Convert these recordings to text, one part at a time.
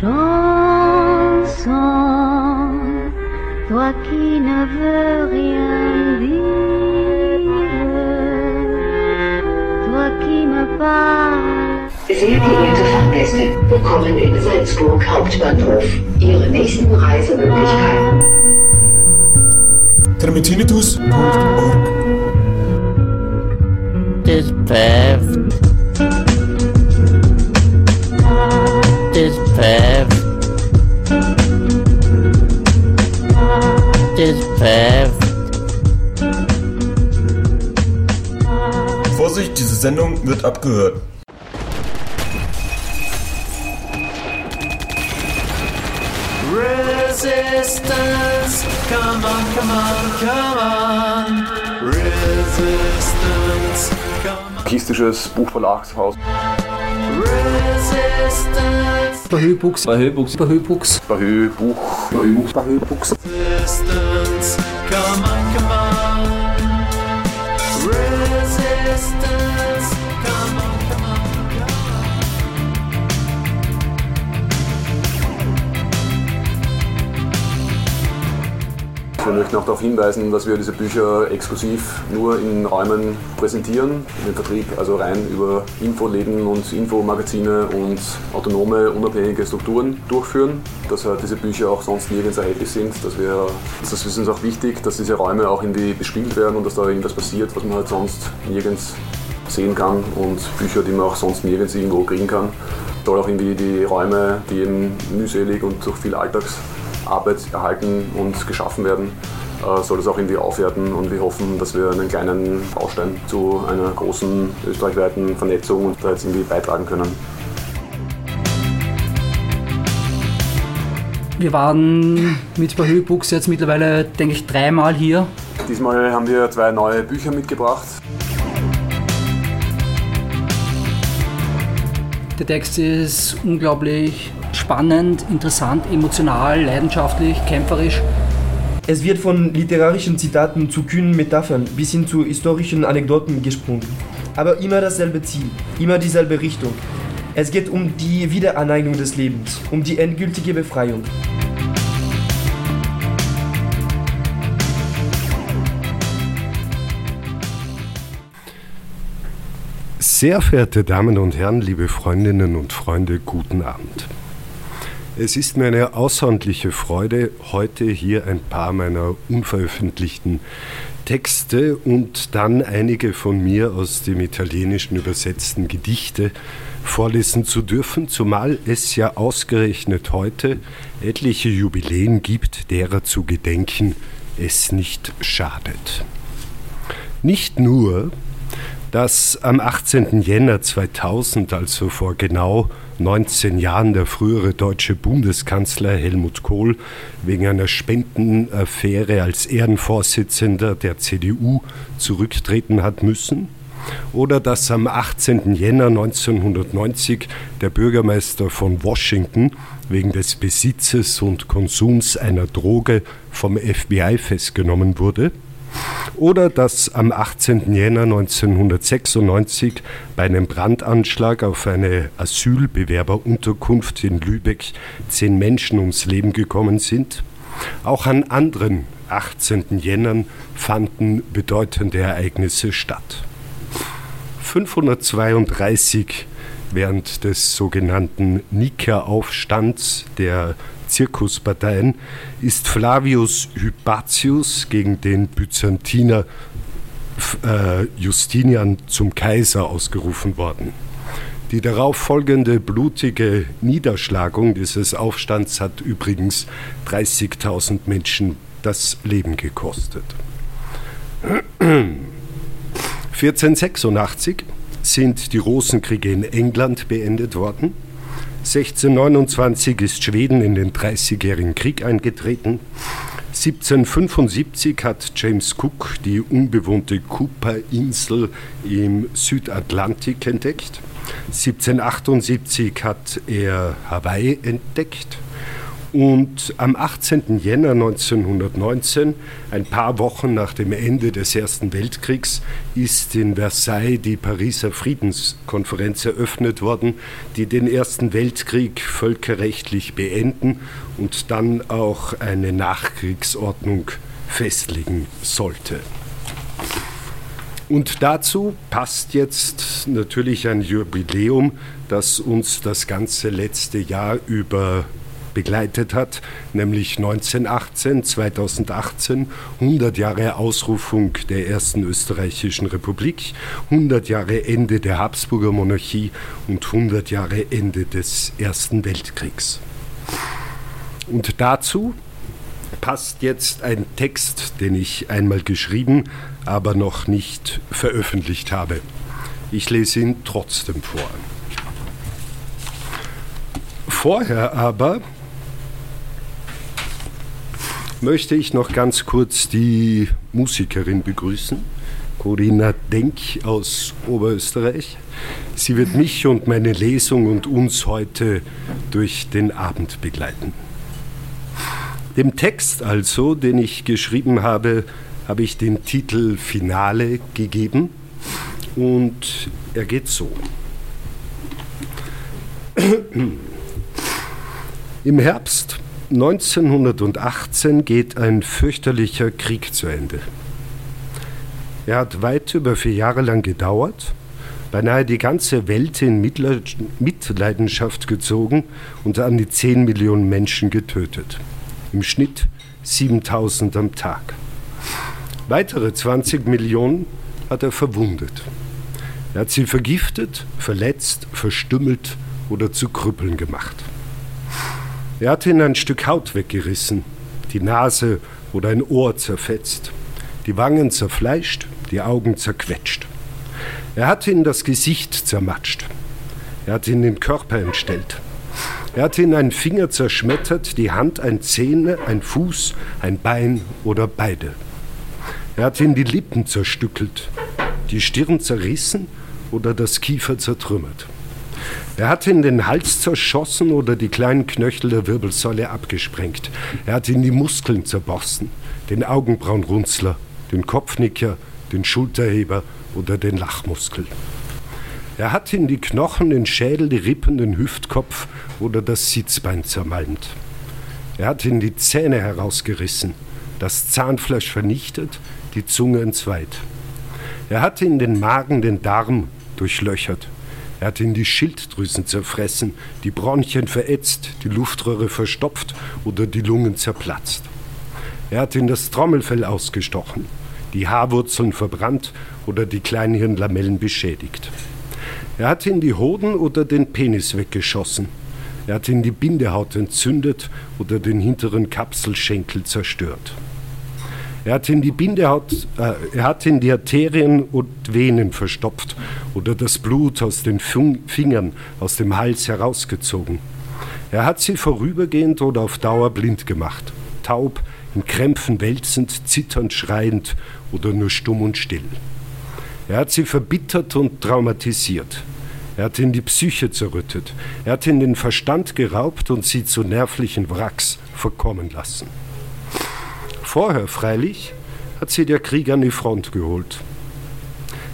Chanson, toi qui ne veux rien dire, toi qui me parles. Sehr geehrte Fahrgäste, willkommen in Salzburg Hauptbahnhof. Ihre nächsten Reisemöglichkeiten. termitinitus.org This path. Path. This path. Vorsicht, diese Sendung wird abgehört. Resistance, come on, come on, come on. Resistance, come on. Kistisches Buchverlagshaus. Resistance, Bahubuks. Bahubuks. Bahubuks. Bahubuks. Bahubuks. Bahubuks. Auch darauf hinweisen, dass wir diese Bücher exklusiv nur in Räumen präsentieren, den Vertrieb also rein über Infoläden und Infomagazine und autonome, unabhängige Strukturen durchführen, dass halt diese Bücher auch sonst nirgends erhältlich sind. Dass wir, das ist uns auch wichtig, dass diese Räume auch irgendwie bespielt werden und dass da irgendwas passiert, was man halt sonst nirgends sehen kann und Bücher, die man auch sonst nirgends irgendwo kriegen kann. Soll auch irgendwie die Räume, die eben mühselig und durch viel Alltagsarbeit erhalten und geschaffen werden, soll das auch irgendwie aufwerten und wir hoffen, dass wir einen kleinen Baustein zu einer großen österreichweiten Vernetzung und da jetzt irgendwie beitragen können. Wir waren mit Bahö Books jetzt mittlerweile, denke ich, dreimal hier. Diesmal haben wir zwei neue Bücher mitgebracht. Der Text ist unglaublich spannend, interessant, emotional, leidenschaftlich, kämpferisch. Es wird von literarischen Zitaten zu kühnen Metaphern bis hin zu historischen Anekdoten gesprungen. Aber immer dasselbe Ziel, immer dieselbe Richtung. Es geht um die Wiederaneignung des Lebens, um die endgültige Befreiung. Sehr verehrte Damen und Herren, liebe Freundinnen und Freunde, guten Abend. Es ist mir eine außerordentliche Freude, heute hier ein paar meiner unveröffentlichten Texte und dann einige von mir aus dem Italienischen übersetzten Gedichte vorlesen zu dürfen, zumal es ja ausgerechnet heute etliche Jubiläen gibt, derer zu gedenken es nicht schadet. Nicht nur, dass am 18. Jänner 2000, also vor genau 19 Jahren, der frühere deutsche Bundeskanzler Helmut Kohl wegen einer Spendenaffäre als Ehrenvorsitzender der CDU zurücktreten hat müssen, oder dass am 18. Jänner 1990 der Bürgermeister von Washington wegen des Besitzes und Konsums einer Droge vom FBI festgenommen wurde, oder dass am 18. Jänner 1996 bei einem Brandanschlag auf eine Asylbewerberunterkunft in Lübeck zehn Menschen ums Leben gekommen sind. Auch an anderen 18. Jännern fanden bedeutende Ereignisse statt. 532 während des sogenannten Nika-Aufstands der Zirkusparteien ist Flavius Hypatius gegen den Byzantiner äh, Justinian zum Kaiser ausgerufen worden. Die darauf folgende blutige Niederschlagung dieses Aufstands hat übrigens 30.000 Menschen das Leben gekostet. 1486 sind die Rosenkriege in England beendet worden. 1629 ist Schweden in den Dreißigjährigen Krieg eingetreten. 1775 hat James Cook die unbewohnte Cooper-Insel im Südatlantik entdeckt. 1778 hat er Hawaii entdeckt. Und am 18. Jänner 1919, ein paar Wochen nach dem Ende des Ersten Weltkriegs, ist in Versailles die Pariser Friedenskonferenz eröffnet worden, die den Ersten Weltkrieg völkerrechtlich beenden und dann auch eine Nachkriegsordnung festlegen sollte. Und dazu passt jetzt natürlich ein Jubiläum, das uns das ganze letzte Jahr über begleitet hat, nämlich 1918, 2018, 100 Jahre Ausrufung der ersten österreichischen Republik, 100 Jahre Ende der Habsburger Monarchie und 100 Jahre Ende des Ersten Weltkriegs. Und dazu passt jetzt ein Text, den ich einmal geschrieben, aber noch nicht veröffentlicht habe. Ich lese ihn trotzdem vor. Vorher aber möchte ich noch ganz kurz die Musikerin begrüßen, Corinna Denk aus Oberösterreich. Sie wird mich und meine Lesung und uns heute durch den Abend begleiten. Dem Text also, den ich geschrieben habe, habe ich den Titel Finale gegeben und er geht so. Im Herbst 1918 geht ein fürchterlicher Krieg zu Ende. Er hat weit über vier Jahre lang gedauert, beinahe die ganze Welt in Mitleidenschaft gezogen und an die 10 Millionen Menschen getötet. Im Schnitt 7000 am Tag. Weitere 20 Millionen hat er verwundet. Er hat sie vergiftet, verletzt, verstümmelt oder zu Krüppeln gemacht. Er hat ihnen ein Stück Haut weggerissen, die Nase oder ein Ohr zerfetzt, die Wangen zerfleischt, die Augen zerquetscht. Er hat ihnen das Gesicht zermatscht. Er hat ihnen den Körper entstellt. Er hat ihnen einen Finger zerschmettert, die Hand, ein Zähne, ein Fuß, ein Bein oder beide. Er hat ihnen die Lippen zerstückelt, die Stirn zerrissen oder das Kiefer zertrümmert. Er hat ihnen den Hals zerschossen oder die kleinen Knöchel der Wirbelsäule abgesprengt. Er hat ihnen die Muskeln zerborsten, den Augenbrauenrunzler, den Kopfnicker, den Schulterheber oder den Lachmuskel. Er hat ihnen die Knochen, den Schädel, die Rippen, den Hüftkopf oder das Sitzbein zermalmt. Er hat ihnen die Zähne herausgerissen, das Zahnfleisch vernichtet, die Zunge entzweit. Er hat ihnen den Magen, den Darm durchlöchert. Er hat ihnen die Schilddrüsen zerfressen, die Bronchien verätzt, die Luftröhre verstopft oder die Lungen zerplatzt. Er hat ihnen das Trommelfell ausgestochen, die Haarwurzeln verbrannt oder die Kleinhirnlamellen beschädigt. Er hat ihnen die Hoden oder den Penis weggeschossen. Er hat ihnen die Bindehaut entzündet oder den hinteren Kapselschenkel zerstört. Er hat ihnen die Bindehaut, äh, er hat ihnen die Arterien und Venen verstopft oder das Blut aus den Fingern, aus dem Hals herausgezogen. Er hat sie vorübergehend oder auf Dauer blind gemacht, taub, in Krämpfen wälzend, zitternd, schreiend oder nur stumm und still. Er hat sie verbittert und traumatisiert. Er hat ihnen die Psyche zerrüttet. Er hat ihnen den Verstand geraubt und sie zu nervlichen Wracks verkommen lassen. Vorher freilich hat sie der Krieg an die Front geholt.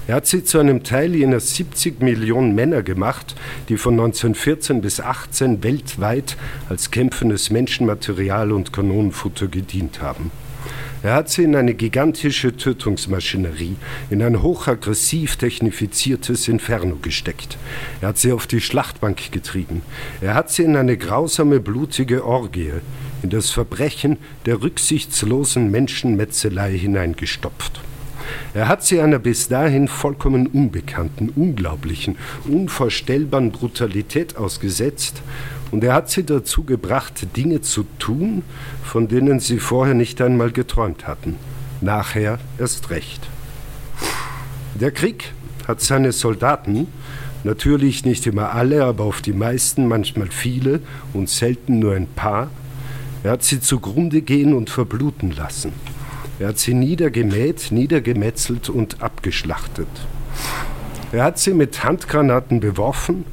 Er hat sie zu einem Teil jener 70 Millionen Männer gemacht, die von 1914 bis 18 weltweit als kämpfendes Menschenmaterial und Kanonenfutter gedient haben. Er hat sie in eine gigantische Tötungsmaschinerie, in ein hochaggressiv technifiziertes Inferno gesteckt. Er hat sie auf die Schlachtbank getrieben. Er hat sie in eine grausame, blutige Orgie, in das Verbrechen der rücksichtslosen Menschenmetzelei hineingestopft. Er hat sie einer bis dahin vollkommen unbekannten, unglaublichen, unvorstellbaren Brutalität ausgesetzt und er hat sie dazu gebracht, Dinge zu tun, von denen sie vorher nicht einmal geträumt hatten. Nachher erst recht. Der Krieg hat seine Soldaten, natürlich nicht immer alle, aber auf die meisten, manchmal viele und selten nur ein paar, er hat sie zugrunde gehen und verbluten lassen. Er hat sie niedergemäht, niedergemetzelt und abgeschlachtet. Er hat sie mit Handgranaten beworfen,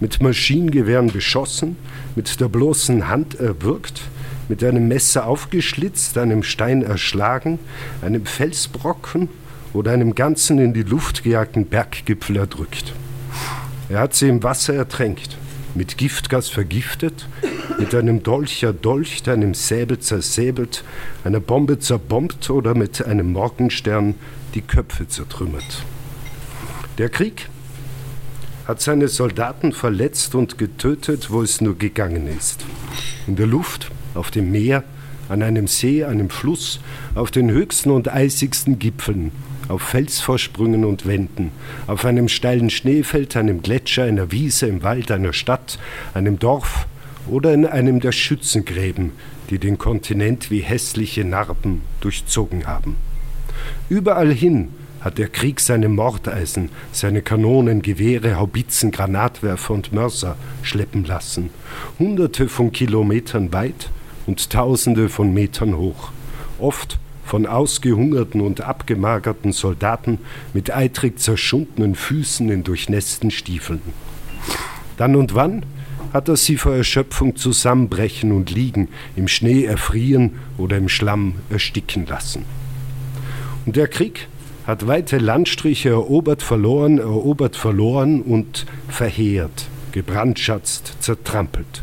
mit Maschinengewehren beschossen, mit der bloßen Hand erwürgt, mit einem Messer aufgeschlitzt, einem Stein erschlagen, einem Felsbrocken oder einem ganzen in die Luft gejagten Berggipfel erdrückt. Er hat sie im Wasser ertränkt, mit Giftgas vergiftet, mit einem Dolch erdolcht, einem Säbel zersäbelt, einer Bombe zerbombt oder mit einem Morgenstern die Köpfe zertrümmert. Der Krieg hat seine Soldaten verletzt und getötet, wo es nur gegangen ist. In der Luft, auf dem Meer, an einem See, einem Fluss, auf den höchsten und eisigsten Gipfeln, auf Felsvorsprüngen und Wänden, auf einem steilen Schneefeld, einem Gletscher, einer Wiese, im Wald, einer Stadt, einem Dorf oder in einem der Schützengräben, die den Kontinent wie hässliche Narben durchzogen haben. Überall hin hat der Krieg seine Mordeisen, seine Kanonen, Gewehre, Haubitzen, Granatwerfer und Mörser schleppen lassen, hunderte von Kilometern weit und tausende von Metern hoch, oft von ausgehungerten und abgemagerten Soldaten mit eitrig zerschundenen Füßen in durchnässten Stiefeln. Dann und wann hat er sie vor Erschöpfung zusammenbrechen und liegen, im Schnee erfrieren oder im Schlamm ersticken lassen. Und der Krieg hat weite Landstriche erobert, verloren, erobert, verloren und verheert, gebrandschatzt, zertrampelt.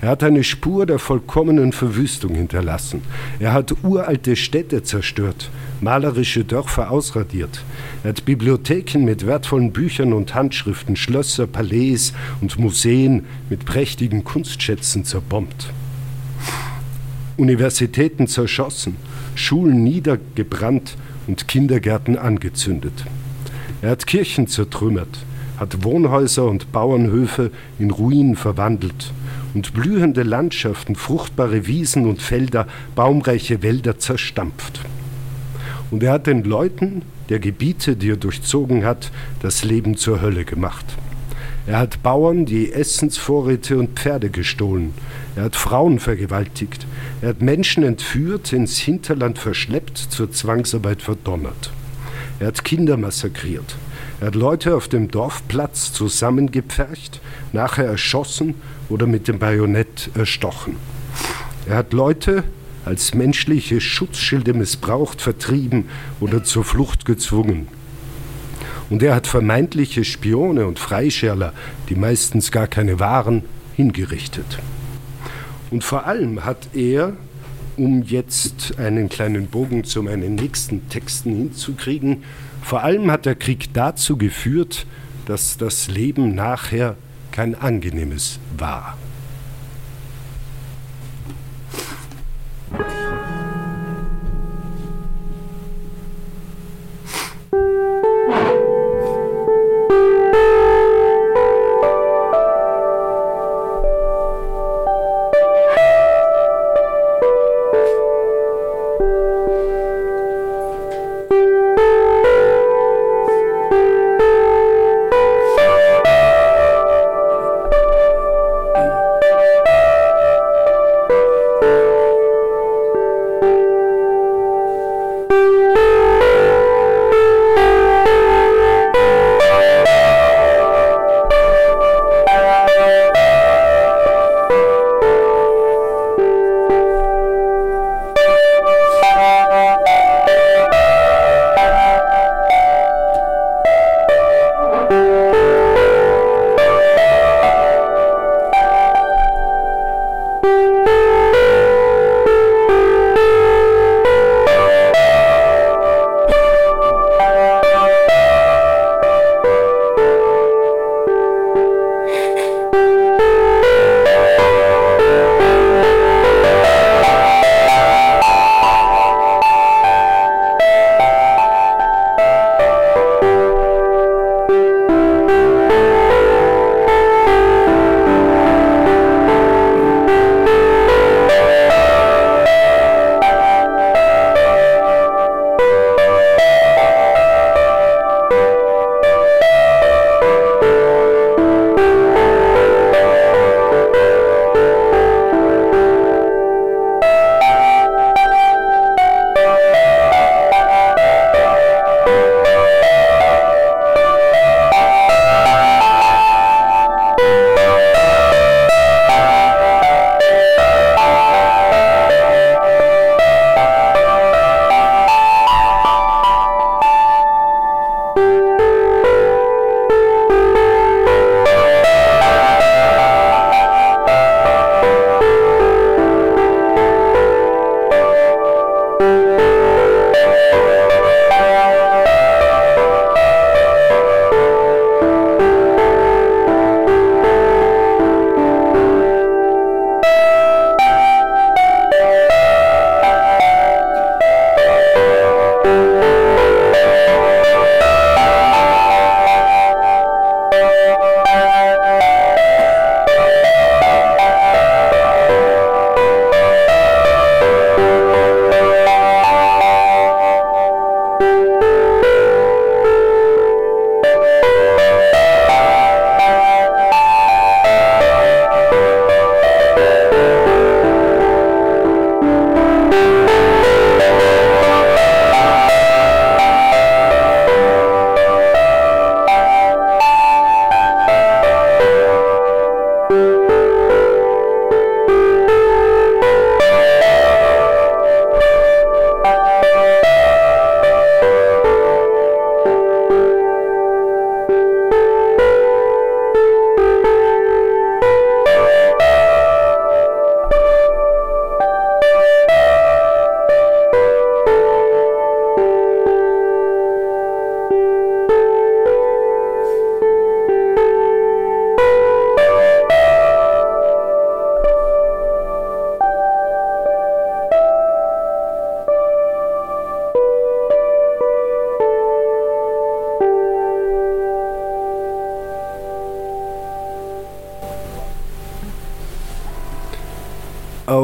Er hat eine Spur der vollkommenen Verwüstung hinterlassen. Er hat uralte Städte zerstört, malerische Dörfer ausradiert. Er hat Bibliotheken mit wertvollen Büchern und Handschriften, Schlösser, Palais und Museen mit prächtigen Kunstschätzen zerbombt. Universitäten zerschossen, Schulen niedergebrannt und Kindergärten angezündet. Er hat Kirchen zertrümmert, hat Wohnhäuser und Bauernhöfe in Ruinen verwandelt und blühende Landschaften, fruchtbare Wiesen und Felder, baumreiche Wälder zerstampft. Und er hat den Leuten der Gebiete, die er durchzogen hat, das Leben zur Hölle gemacht. Er hat Bauern die Essensvorräte und Pferde gestohlen. Er hat Frauen vergewaltigt. Er hat Menschen entführt, ins Hinterland verschleppt, zur Zwangsarbeit verdonnert. Er hat Kinder massakriert. Er hat Leute auf dem Dorfplatz zusammengepfercht, nachher erschossen oder mit dem Bajonett erstochen. Er hat Leute als menschliche Schutzschilde missbraucht, vertrieben oder zur Flucht gezwungen. Und er hat vermeintliche Spione und Freischärler, die meistens gar keine waren, hingerichtet. Und vor allem hat er, um jetzt einen kleinen Bogen zu meinen nächsten Texten hinzukriegen, vor allem hat der Krieg dazu geführt, dass das Leben nachher kein angenehmes war.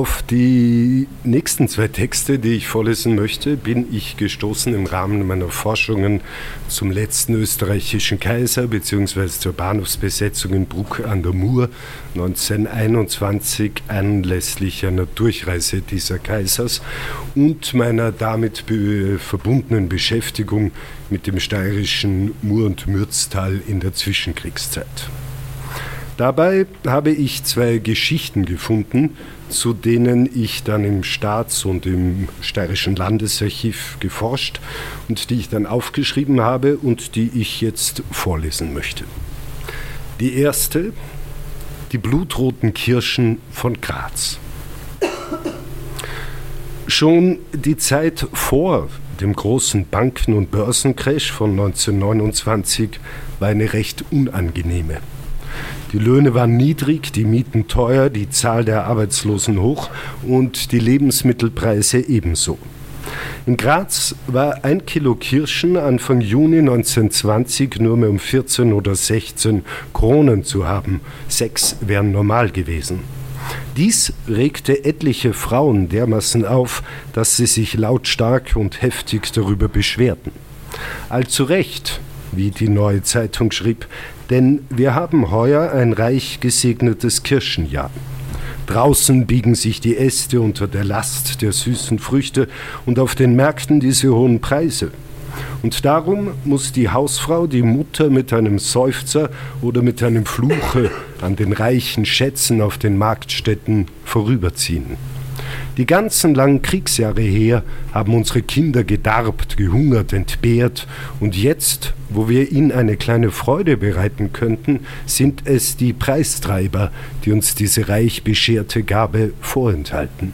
Auf die nächsten zwei Texte, die ich vorlesen möchte, bin ich gestoßen im Rahmen meiner Forschungen zum letzten österreichischen Kaiser bzw. zur Bahnhofsbesetzung in Bruck an der Mur 1921 anlässlich einer Durchreise dieser Kaisers und meiner damit verbundenen Beschäftigung mit dem steirischen Mur- und Mürztal in der Zwischenkriegszeit. Dabei habe ich zwei Geschichten gefunden, zu denen ich dann im Staats- und im Steirischen Landesarchiv geforscht und die ich dann aufgeschrieben habe und die ich jetzt vorlesen möchte. Die erste, die blutroten Kirschen von Graz. Schon die Zeit vor dem großen Banken- und Börsencrash von 1929 war eine recht unangenehme. Die Löhne waren niedrig, die Mieten teuer, die Zahl der Arbeitslosen hoch und die Lebensmittelpreise ebenso. In Graz war ein Kilo Kirschen Anfang Juni 1920 nur mehr um 14 oder 16 Kronen zu haben. Sechs wären normal gewesen. Dies regte etliche Frauen dermaßen auf, dass sie sich lautstark und heftig darüber beschwerten. Allzu recht, wie die neue Zeitung schrieb, denn wir haben heuer ein reich gesegnetes Kirschenjahr. Draußen biegen sich die Äste unter der Last der süßen Früchte und auf den Märkten diese hohen Preise. Und darum muss die Hausfrau, die Mutter mit einem Seufzer oder mit einem Fluche an den reichen Schätzen auf den Marktstätten vorüberziehen. Die ganzen langen Kriegsjahre her haben unsere Kinder gedarbt, gehungert, entbehrt und jetzt, wo wir ihnen eine kleine Freude bereiten könnten, sind es die Preistreiber, die uns diese reich bescherte Gabe vorenthalten.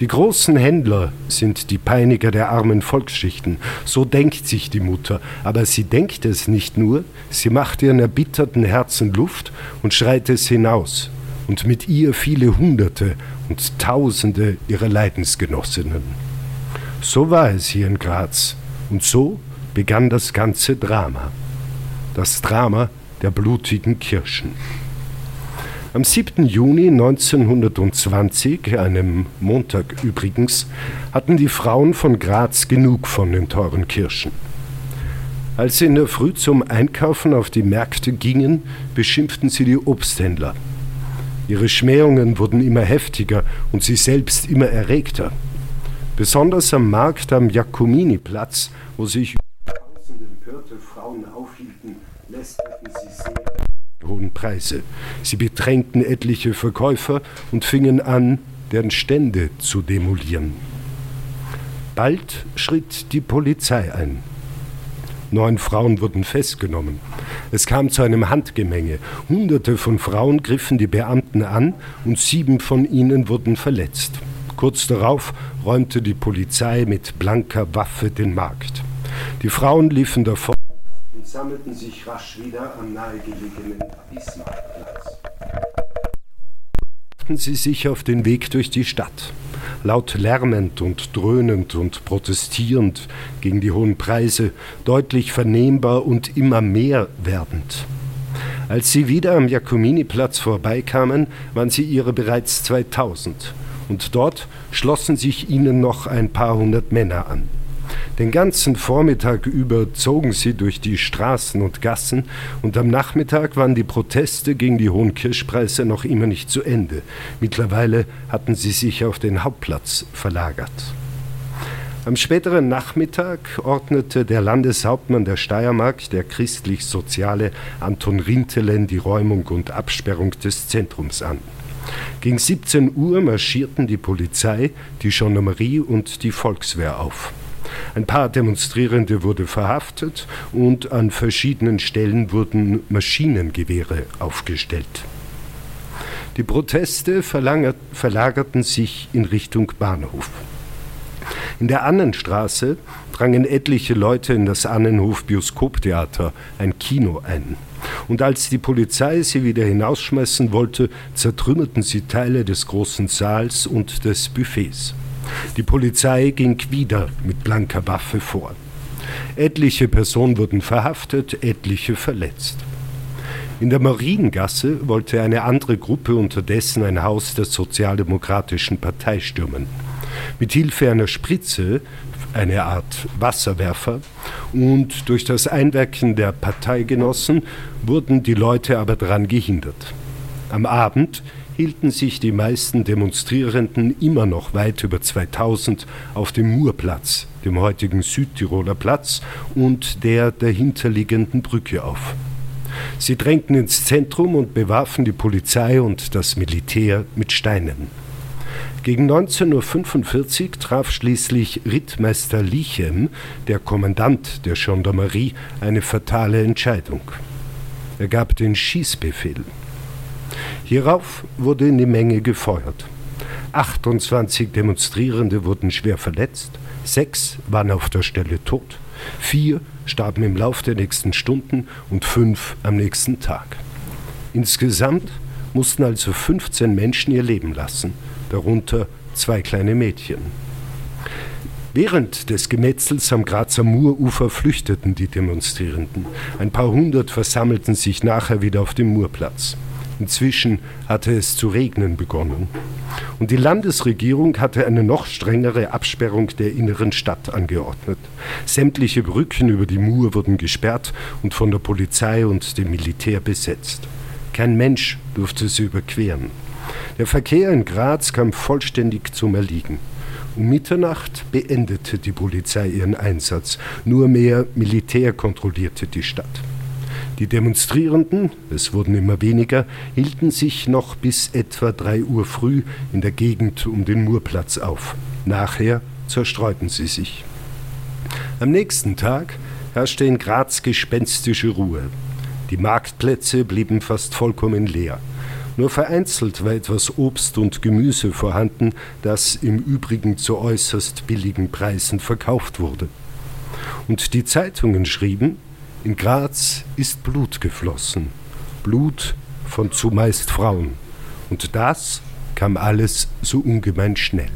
Die großen Händler sind die Peiniger der armen Volksschichten. So denkt sich die Mutter. Aber sie denkt es nicht nur, sie macht ihren erbitterten Herzen Luft und schreit es hinaus. Und mit ihr viele Hunderte und Tausende ihrer Leidensgenossinnen. So war es hier in Graz. Und so begann das ganze Drama. Das Drama der blutigen Kirschen. Am 7. Juni 1920, einem Montag übrigens, hatten die Frauen von Graz genug von den teuren Kirschen. Als sie in der Früh zum Einkaufen auf die Märkte gingen, beschimpften sie die Obsthändler. Ihre Schmähungen wurden immer heftiger und sie selbst immer erregter. Besonders am Markt am Jacominiplatz, wo sich tausend empörte Frauen aufhielten, lästerten sie sehr hohen Preise. Sie bedrängten etliche Verkäufer und fingen an, deren Stände zu demolieren. Bald schritt die Polizei ein. Neun Frauen wurden festgenommen. Es kam zu einem Handgemenge. Hunderte von Frauen griffen die Beamten an und sieben von ihnen wurden verletzt. Kurz darauf räumte die Polizei mit blanker Waffe den Markt. Die Frauen liefen davon und sammelten sich rasch wieder am nahegelegenen Bismarckplatz. Sie sich auf den Weg durch die Stadt. Laut lärmend und dröhnend und protestierend gegen die hohen Preise, deutlich vernehmbar und immer mehr werdend. Als sie wieder am Jacominiplatz vorbeikamen, waren sie ihre bereits 2000 und dort schlossen sich ihnen noch ein paar hundert Männer an. Den ganzen Vormittag über zogen sie durch die Straßen und Gassen und am Nachmittag waren die Proteste gegen die hohen Kirschpreise noch immer nicht zu Ende. Mittlerweile hatten sie sich auf den Hauptplatz verlagert. Am späteren Nachmittag ordnete der Landeshauptmann der Steiermark, der christlich-soziale Anton Rintelen, die Räumung und Absperrung des Zentrums an. Gegen 17 Uhr marschierten die Polizei, die Gendarmerie und die Volkswehr auf. Ein paar Demonstrierende wurden verhaftet und an verschiedenen Stellen wurden Maschinengewehre aufgestellt. Die Proteste verlagerten sich in Richtung Bahnhof. In der Annenstraße drangen etliche Leute in das Annenhof Bioskoptheater, ein Kino, ein. Und als die Polizei sie wieder hinausschmeißen wollte, zertrümmerten sie Teile des großen Saals und des Buffets. Die Polizei ging wieder mit blanker Waffe vor. Etliche Personen wurden verhaftet, etliche verletzt. In der Mariengasse wollte eine andere Gruppe unterdessen ein Haus der Sozialdemokratischen Partei stürmen. Mit Hilfe einer Spritze, eine Art Wasserwerfer, und durch das Einwirken der Parteigenossen wurden die Leute aber daran gehindert. Am Abend hielten sich die meisten Demonstrierenden immer noch weit über 2000 auf dem Murplatz, dem heutigen Südtiroler Platz und der dahinterliegenden Brücke auf. Sie drängten ins Zentrum und bewarfen die Polizei und das Militär mit Steinen. Gegen 19.45 Uhr traf schließlich Rittmeister Lichem, der Kommandant der Gendarmerie, eine fatale Entscheidung. Er gab den Schießbefehl. Hierauf wurde in die Menge gefeuert. 28 Demonstrierende wurden schwer verletzt, sechs waren auf der Stelle tot, vier starben im Lauf der nächsten Stunden und fünf am nächsten Tag. Insgesamt mussten also 15 Menschen ihr Leben lassen, darunter zwei kleine Mädchen. Während des Gemetzels am Grazer Murufer flüchteten die Demonstrierenden. Ein paar hundert versammelten sich nachher wieder auf dem Murplatz. Inzwischen hatte es zu regnen begonnen. Und die Landesregierung hatte eine noch strengere Absperrung der inneren Stadt angeordnet. Sämtliche Brücken über die Mur wurden gesperrt und von der Polizei und dem Militär besetzt. Kein Mensch durfte sie überqueren. Der Verkehr in Graz kam vollständig zum Erliegen. Um Mitternacht beendete die Polizei ihren Einsatz. Nur mehr Militär kontrollierte die Stadt. Die Demonstrierenden, es wurden immer weniger, hielten sich noch bis etwa drei Uhr früh in der Gegend um den Murplatz auf. Nachher zerstreuten sie sich. Am nächsten Tag herrschte in Graz gespenstische Ruhe. Die Marktplätze blieben fast vollkommen leer. Nur vereinzelt war etwas Obst und Gemüse vorhanden, das im Übrigen zu äußerst billigen Preisen verkauft wurde. Und die Zeitungen schrieben, in Graz ist Blut geflossen, Blut von zumeist Frauen. Und das kam alles so ungemein schnell.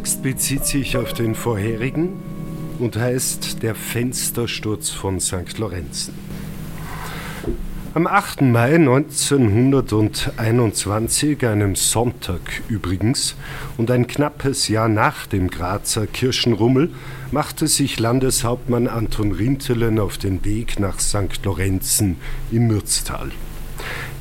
Text bezieht sich auf den vorherigen und heißt Der Fenstersturz von St. Lorenzen. Am 8. Mai 1921, einem Sonntag übrigens, und ein knappes Jahr nach dem Grazer Kirchenrummel, machte sich Landeshauptmann Anton Rintelen auf den Weg nach St. Lorenzen im Mürztal.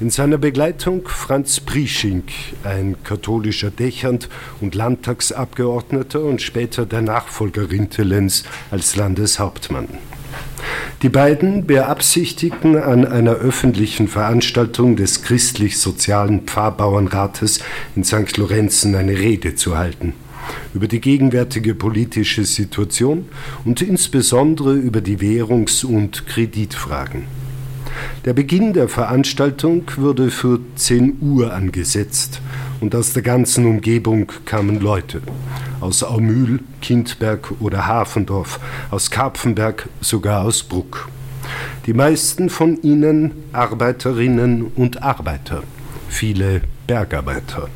In seiner Begleitung Franz Prieschink, ein katholischer Dächernd und Landtagsabgeordneter und später der Nachfolger Rintelens als Landeshauptmann. Die beiden beabsichtigten, an einer öffentlichen Veranstaltung des christlich-sozialen Pfarrbauernrates in St. Lorenzen eine Rede zu halten über die gegenwärtige politische Situation und insbesondere über die Währungs- und Kreditfragen. Der Beginn der Veranstaltung wurde für 10 Uhr angesetzt und aus der ganzen Umgebung kamen Leute. Aus Aumühl, Kindberg oder Hafendorf, aus Karpfenberg, sogar aus Bruck. Die meisten von ihnen Arbeiterinnen und Arbeiter, viele Bergarbeiter.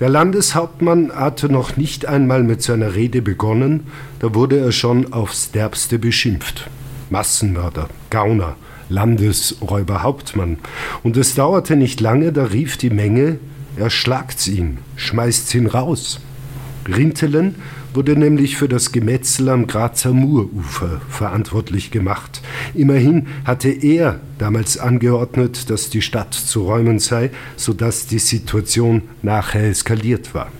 Der Landeshauptmann hatte noch nicht einmal mit seiner Rede begonnen, da wurde er schon aufs derbste beschimpft. Massenmörder, Gauner, Landesräuberhauptmann. Und es dauerte nicht lange, da rief die Menge, er schlagt's ihn, schmeißt's ihn raus. Rintelen wurde nämlich für das Gemetzel am Grazer Murufer verantwortlich gemacht. Immerhin hatte er damals angeordnet, dass die Stadt zu räumen sei, sodass die Situation nachher eskaliert war.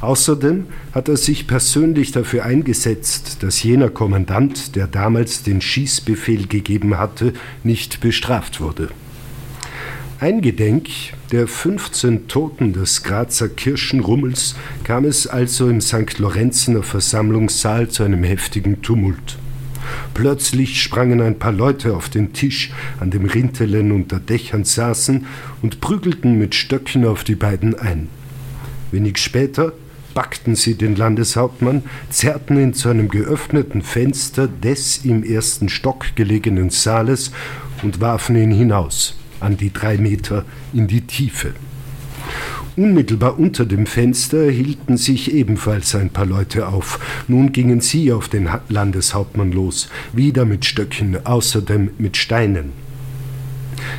Außerdem hat er sich persönlich dafür eingesetzt, dass jener Kommandant, der damals den Schießbefehl gegeben hatte, nicht bestraft wurde. Eingedenk der 15 Toten des Grazer Kirchenrummels kam es also im St. Lorenzener Versammlungssaal zu einem heftigen Tumult. Plötzlich sprangen ein paar Leute auf den Tisch, an dem Rintelen unter Dächern saßen, und prügelten mit Stöcken auf die beiden ein. Wenig später packten sie den Landeshauptmann, zerrten ihn zu einem geöffneten Fenster des im ersten Stock gelegenen Saales und warfen ihn hinaus, an die drei Meter in die Tiefe. Unmittelbar unter dem Fenster hielten sich ebenfalls ein paar Leute auf. Nun gingen sie auf den Landeshauptmann los, wieder mit Stöcken, außerdem mit Steinen.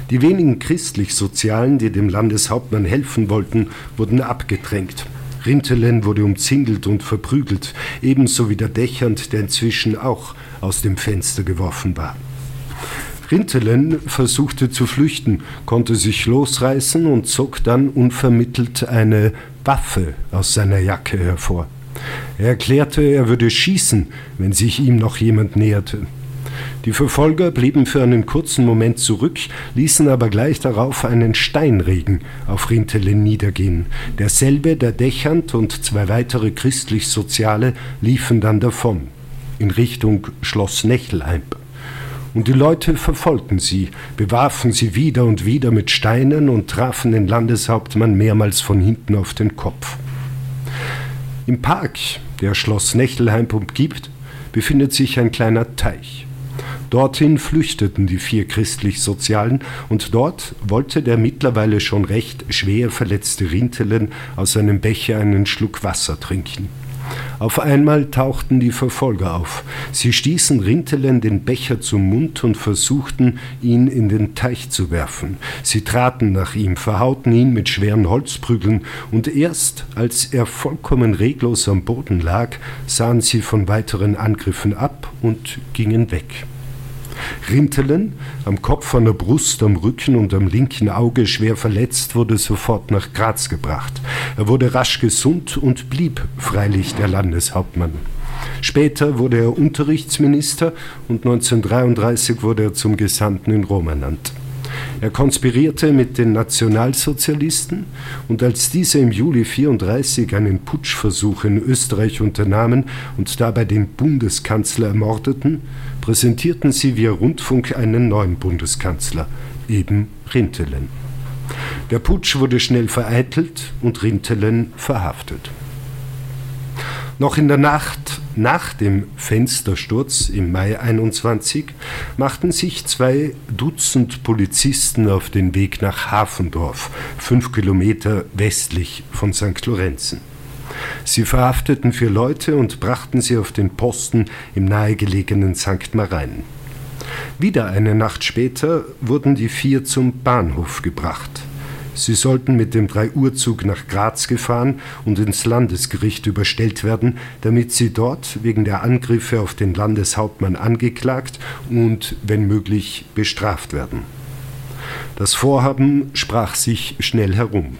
Die wenigen Christlich-Sozialen, die dem Landeshauptmann helfen wollten, wurden abgedrängt. Rintelen wurde umzingelt und verprügelt, ebenso wie der Dächernd, der inzwischen auch aus dem Fenster geworfen war. Rintelen versuchte zu flüchten, konnte sich losreißen und zog dann unvermittelt eine Waffe aus seiner Jacke hervor. Er erklärte, er würde schießen, wenn sich ihm noch jemand näherte. Die Verfolger blieben für einen kurzen Moment zurück, ließen aber gleich darauf einen Steinregen auf Rintelen niedergehen. Derselbe, der Dächernd und zwei weitere christlich-soziale liefen dann davon, in Richtung Schloss Nechelheim. Und die Leute verfolgten sie, bewarfen sie wieder und wieder mit Steinen und trafen den Landeshauptmann mehrmals von hinten auf den Kopf. Im Park, der Schloss Nechelheim umgibt, befindet sich ein kleiner Teich. Dorthin flüchteten die vier christlich-sozialen und dort wollte der mittlerweile schon recht schwer verletzte Rintelen aus seinem Becher einen Schluck Wasser trinken. Auf einmal tauchten die Verfolger auf. Sie stießen Rintelen den Becher zum Mund und versuchten, ihn in den Teich zu werfen. Sie traten nach ihm, verhauten ihn mit schweren Holzprügeln, und erst als er vollkommen reglos am Boden lag, sahen sie von weiteren Angriffen ab und gingen weg. Rintelen, am Kopf, an der Brust, am Rücken und am linken Auge schwer verletzt, wurde sofort nach Graz gebracht. Er wurde rasch gesund und blieb freilich der Landeshauptmann. Später wurde er Unterrichtsminister und 1933 wurde er zum Gesandten in Rom ernannt. Er konspirierte mit den Nationalsozialisten und als diese im Juli 1934 einen Putschversuch in Österreich unternahmen und dabei den Bundeskanzler ermordeten, präsentierten sie via Rundfunk einen neuen Bundeskanzler, eben Rintelen. Der Putsch wurde schnell vereitelt und Rintelen verhaftet. Noch in der Nacht nach dem Fenstersturz im Mai 21 machten sich zwei Dutzend Polizisten auf den Weg nach Hafendorf, fünf Kilometer westlich von St. Lorenzen. Sie verhafteten vier Leute und brachten sie auf den Posten im nahegelegenen St. Marein. Wieder eine Nacht später wurden die vier zum Bahnhof gebracht. Sie sollten mit dem 3-Uhr-Zug nach Graz gefahren und ins Landesgericht überstellt werden, damit sie dort wegen der Angriffe auf den Landeshauptmann angeklagt und, wenn möglich, bestraft werden. Das Vorhaben sprach sich schnell herum.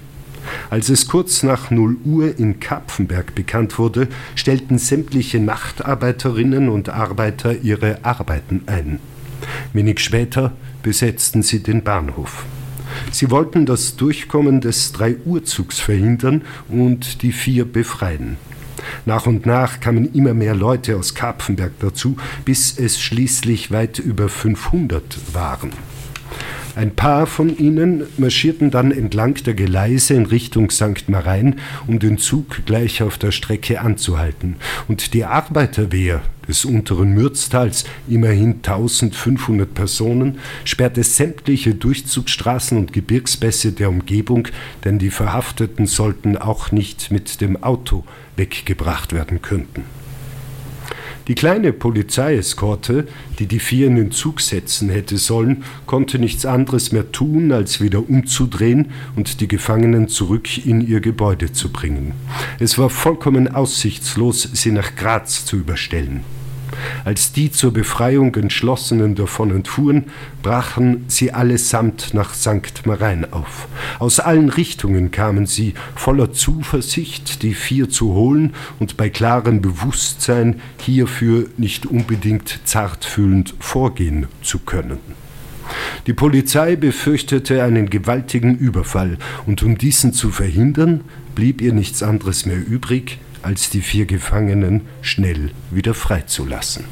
Als es kurz nach 0 Uhr in Kapfenberg bekannt wurde, stellten sämtliche Nachtarbeiterinnen und Arbeiter ihre Arbeiten ein. Wenig später besetzten sie den Bahnhof. Sie wollten das Durchkommen des 3-Uhr-Zugs verhindern und die vier befreien. Nach und nach kamen immer mehr Leute aus Kapfenberg dazu, bis es schließlich weit über 500 waren. Ein paar von ihnen marschierten dann entlang der Gleise in Richtung St. Marein, um den Zug gleich auf der Strecke anzuhalten. Und die Arbeiterwehr des unteren Mürztals, immerhin 1500 Personen, sperrte sämtliche Durchzugsstraßen und Gebirgsbässe der Umgebung, denn die Verhafteten sollten auch nicht mit dem Auto weggebracht werden könnten. Die kleine Polizeieskorte, die die vier in den Zug setzen hätte sollen, konnte nichts anderes mehr tun, als wieder umzudrehen und die Gefangenen zurück in ihr Gebäude zu bringen. Es war vollkommen aussichtslos, sie nach Graz zu überstellen. Als die zur Befreiung entschlossenen davon entfuhren, brachen sie allesamt nach St. Marein auf. Aus allen Richtungen kamen sie, voller Zuversicht, die vier zu holen und bei klarem Bewusstsein, hierfür nicht unbedingt zartfühlend vorgehen zu können. Die Polizei befürchtete einen gewaltigen Überfall, und um diesen zu verhindern, blieb ihr nichts anderes mehr übrig, als die vier Gefangenen schnell wieder freizulassen.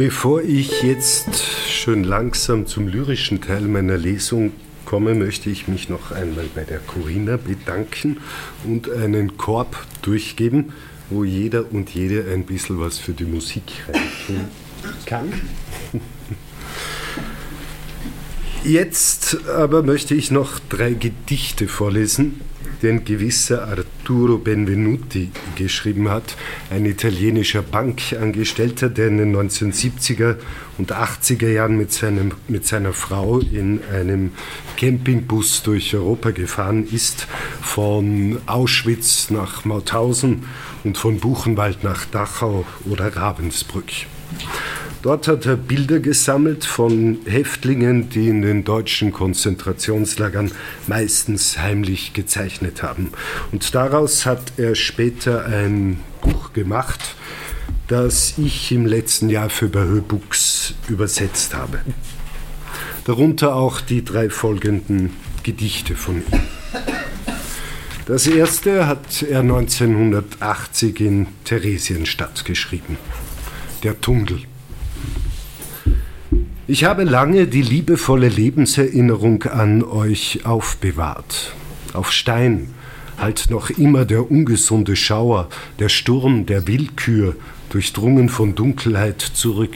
Bevor ich jetzt schön langsam zum lyrischen Teil meiner Lesung komme, möchte ich mich noch einmal bei der Corinna bedanken und einen Korb durchgeben, wo jeder und jede ein bisschen was für die Musik reintun kann. Jetzt aber möchte ich noch drei Gedichte vorlesen, die ein gewisser Arturo Benvenuti geschrieben hat, ein italienischer Bankangestellter, der in den 1970er und 80er Jahren mit, seinem, mit seiner Frau in einem Campingbus durch Europa gefahren ist, von Auschwitz nach Mauthausen und von Buchenwald nach Dachau oder Ravensbrück. Dort hat er Bilder gesammelt von Häftlingen, die in den deutschen Konzentrationslagern meistens heimlich gezeichnet haben. Und daraus hat er später ein Buch gemacht, das ich im letzten Jahr für Bahö übersetzt habe. Darunter auch die drei folgenden Gedichte von ihm. Das erste hat er 1980 in Theresienstadt geschrieben. Der Tunnel. Ich habe lange die liebevolle Lebenserinnerung an euch aufbewahrt. Auf Stein halt noch immer der ungesunde Schauer, der Sturm der Willkür, durchdrungen von Dunkelheit zurück.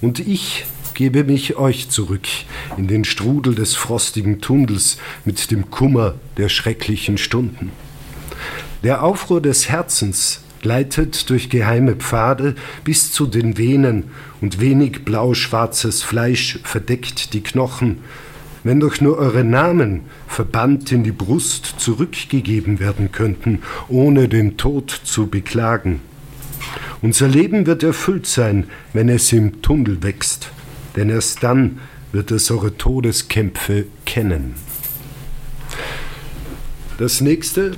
Und ich gebe mich euch zurück in den Strudel des frostigen Tunnels mit dem Kummer der schrecklichen Stunden. Der Aufruhr des Herzens gleitet durch geheime Pfade bis zu den Venen und wenig blau-schwarzes Fleisch verdeckt die Knochen. Wenn doch nur eure Namen verbannt in die Brust zurückgegeben werden könnten, ohne den Tod zu beklagen. Unser Leben wird erfüllt sein, wenn es im Tunnel wächst, denn erst dann wird es eure Todeskämpfe kennen. Das nächste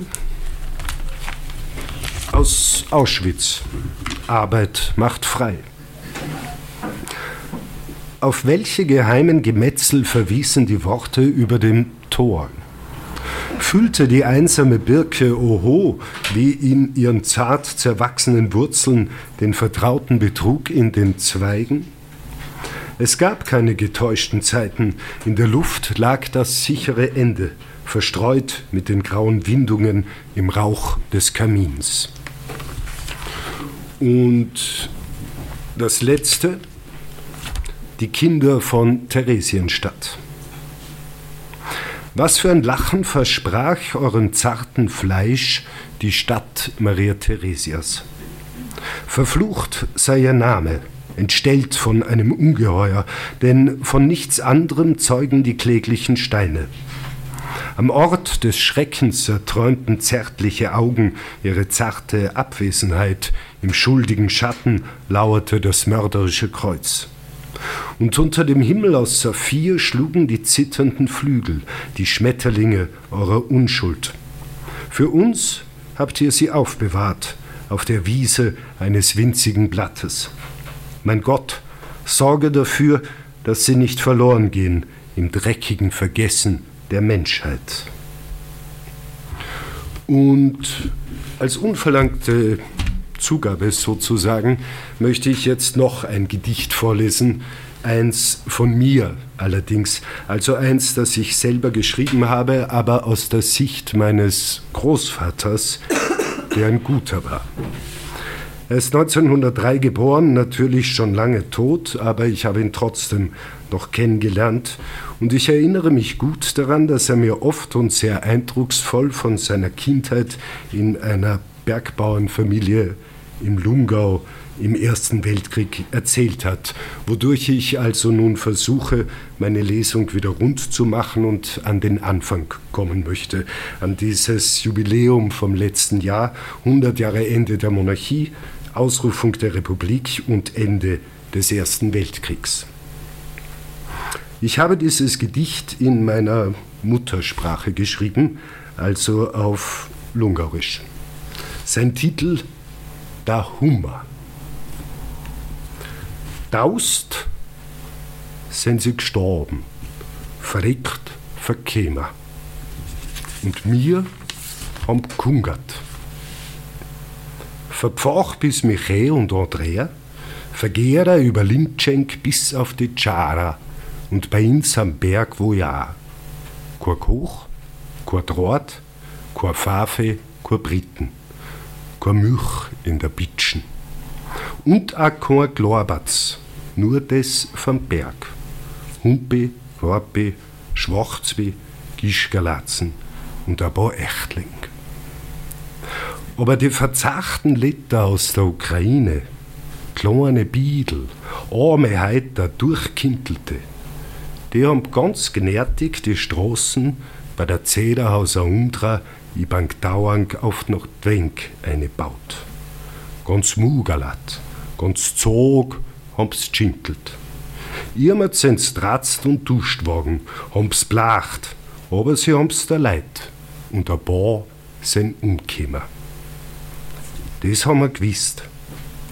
aus Auschwitz. Arbeit macht frei. Auf welche geheimen Gemetzel verwiesen die Worte über dem Tor? Fühlte die einsame Birke, oho, wie in ihren zart zerwachsenen Wurzeln den vertrauten Betrug in den Zweigen? Es gab keine getäuschten Zeiten, in der Luft lag das sichere Ende, verstreut mit den grauen Windungen im Rauch des Kamins. Und das letzte, die Kinder von Theresienstadt. Was für ein Lachen versprach eurem zarten Fleisch die Stadt Maria Theresias. Verflucht sei ihr Name, entstellt von einem Ungeheuer, denn von nichts anderem zeugen die kläglichen Steine. Am Ort des Schreckens erträumten zärtliche Augen ihre zarte Abwesenheit, im schuldigen Schatten lauerte das mörderische Kreuz. Und unter dem Himmel aus Saphir schlugen die zitternden Flügel, die Schmetterlinge eurer Unschuld. Für uns habt ihr sie aufbewahrt, auf der Wiese eines winzigen Blattes. Mein Gott, sorge dafür, dass sie nicht verloren gehen im dreckigen Vergessen der Menschheit. Und als unverlangte Zugabe sozusagen möchte ich jetzt noch ein Gedicht vorlesen, eins von mir allerdings, also eins, das ich selber geschrieben habe, aber aus der Sicht meines Großvaters, der ein guter war. Er ist 1903 geboren, natürlich schon lange tot, aber ich habe ihn trotzdem noch kennengelernt. Und ich erinnere mich gut daran, dass er mir oft und sehr eindrucksvoll von seiner Kindheit in einer Bergbauernfamilie im Lungau im Ersten Weltkrieg erzählt hat, wodurch ich also nun versuche, meine Lesung wieder rund zu machen und an den Anfang kommen möchte, an dieses Jubiläum vom letzten Jahr, 100 Jahre Ende der Monarchie, Ausrufung der Republik und Ende des Ersten Weltkriegs. Ich habe dieses Gedicht in meiner Muttersprache geschrieben, also auf Lungarisch. Sein Titel Da Hummer. Daust sind sie gestorben, verreckt, verkämer. Und mir haben gekungert. Verpfach bis Michael und Andrea, Vergehrer über Lindschenk bis auf die Tschara und bei uns am Berg wo ja. Kein Koch, kein Draht, kein Pfafe, kein Briten, kein Milch in der Bitschen. Und auch kein Glorbatz, nur das vom Berg. Humpe, Warpe, Schwachzwe, Gischgalatzen und ein paar Echtling. Aber die verzachten Liter aus der Ukraine, kleine Biedel, arme Heiter, durchkintelte, die haben ganz genärtig die Straßen bei der Zederhauser Undra i Bank Dauang oft noch Dwenk eine baut. Ganz mugalat, ganz zog, haben's gschintelt. Ihrmals sind's tratzt und duscht worden, haben's blacht, aber sie haben's da leid und ein paar sind umgekommen. Das haben wir gewusst.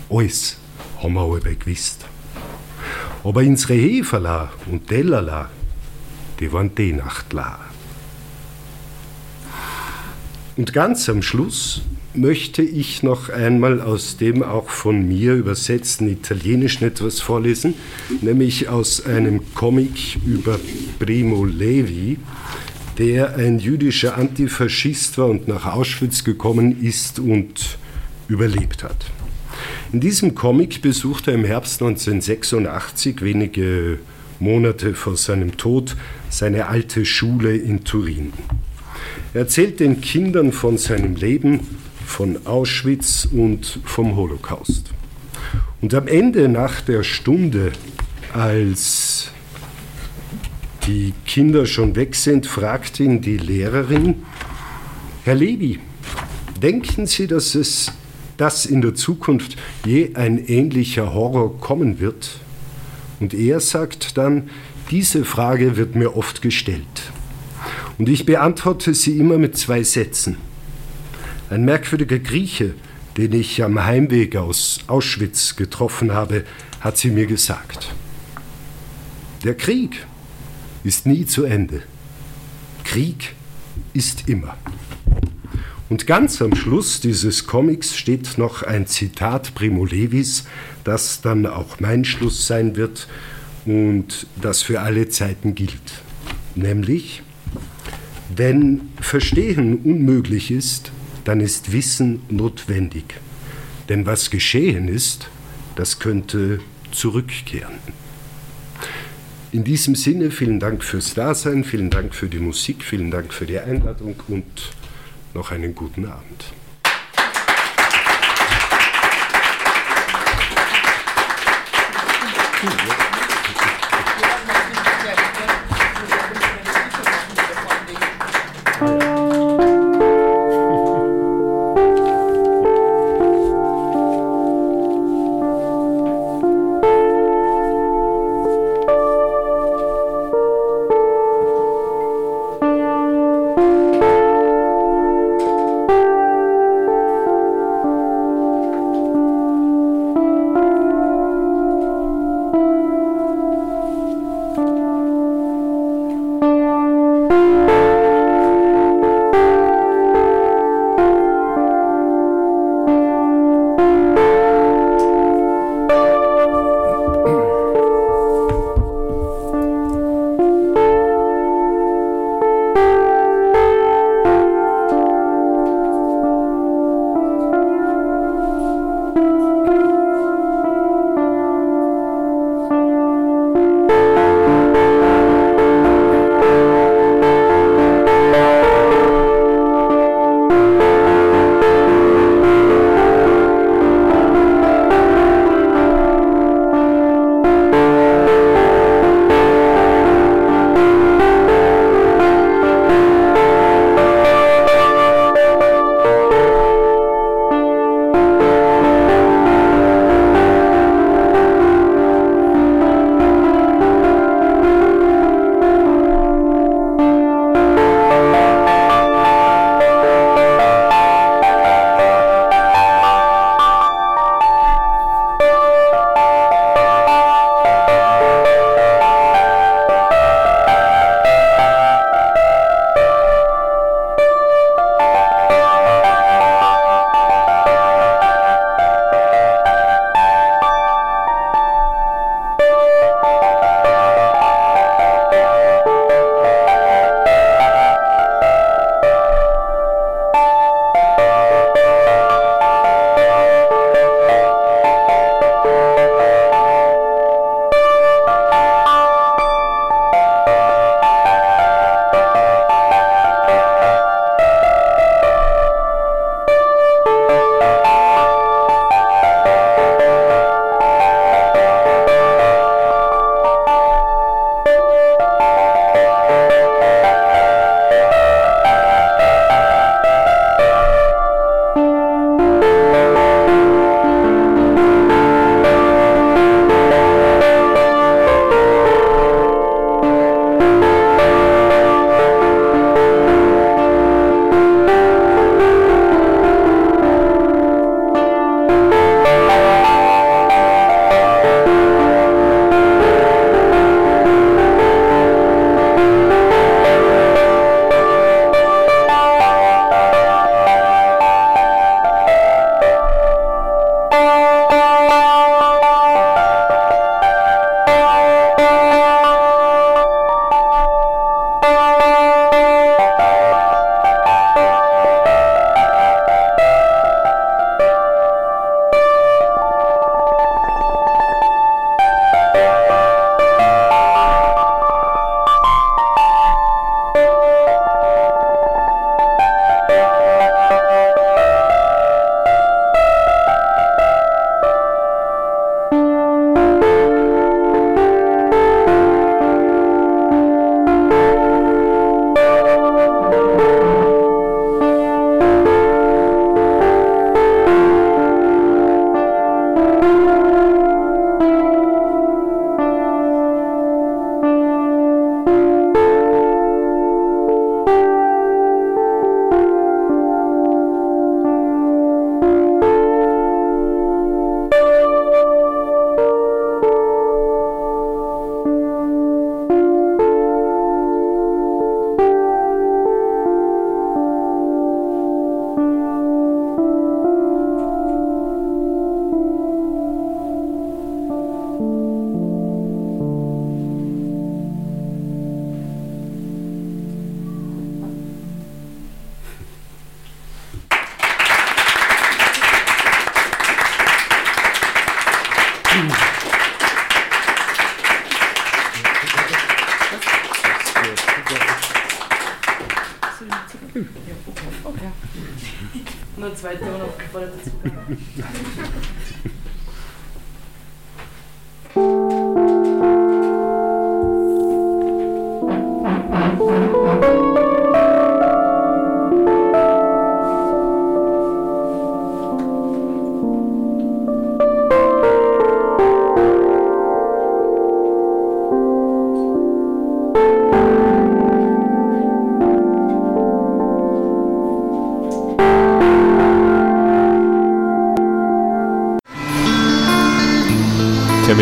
Alles haben wir alle gewusst. Aber unsere Heferla und Tellerla, die waren die Nacht la. Und ganz am Schluss möchte ich noch einmal aus dem auch von mir übersetzten Italienischen etwas vorlesen, nämlich aus einem Comic über Primo Levi, der ein jüdischer Antifaschist war und nach Auschwitz gekommen ist und überlebt hat. In diesem Comic besucht er im Herbst 1986, wenige Monate vor seinem Tod, seine alte Schule in Turin. Er erzählt den Kindern von seinem Leben, von Auschwitz und vom Holocaust. Und am Ende, nach der Stunde, als die Kinder schon weg sind, fragt ihn die Lehrerin, Herr Levi, denken Sie, dass es dass in der Zukunft je ein ähnlicher Horror kommen wird? Und er sagt dann, diese Frage wird mir oft gestellt. Und ich beantworte sie immer mit zwei Sätzen. Ein merkwürdiger Grieche, den ich am Heimweg aus Auschwitz getroffen habe, hat sie mir gesagt. Der Krieg ist nie zu Ende. Krieg ist immer. Und ganz am Schluss dieses Comics steht noch ein Zitat Primo Levis, das dann auch mein Schluss sein wird und das für alle Zeiten gilt. Nämlich, wenn Verstehen unmöglich ist, dann ist Wissen notwendig. Denn was geschehen ist, das könnte zurückkehren. In diesem Sinne vielen Dank fürs Dasein, vielen Dank für die Musik, vielen Dank für die Einladung und noch einen guten Abend.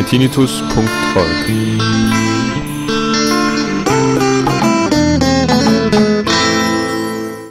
termitinitus.org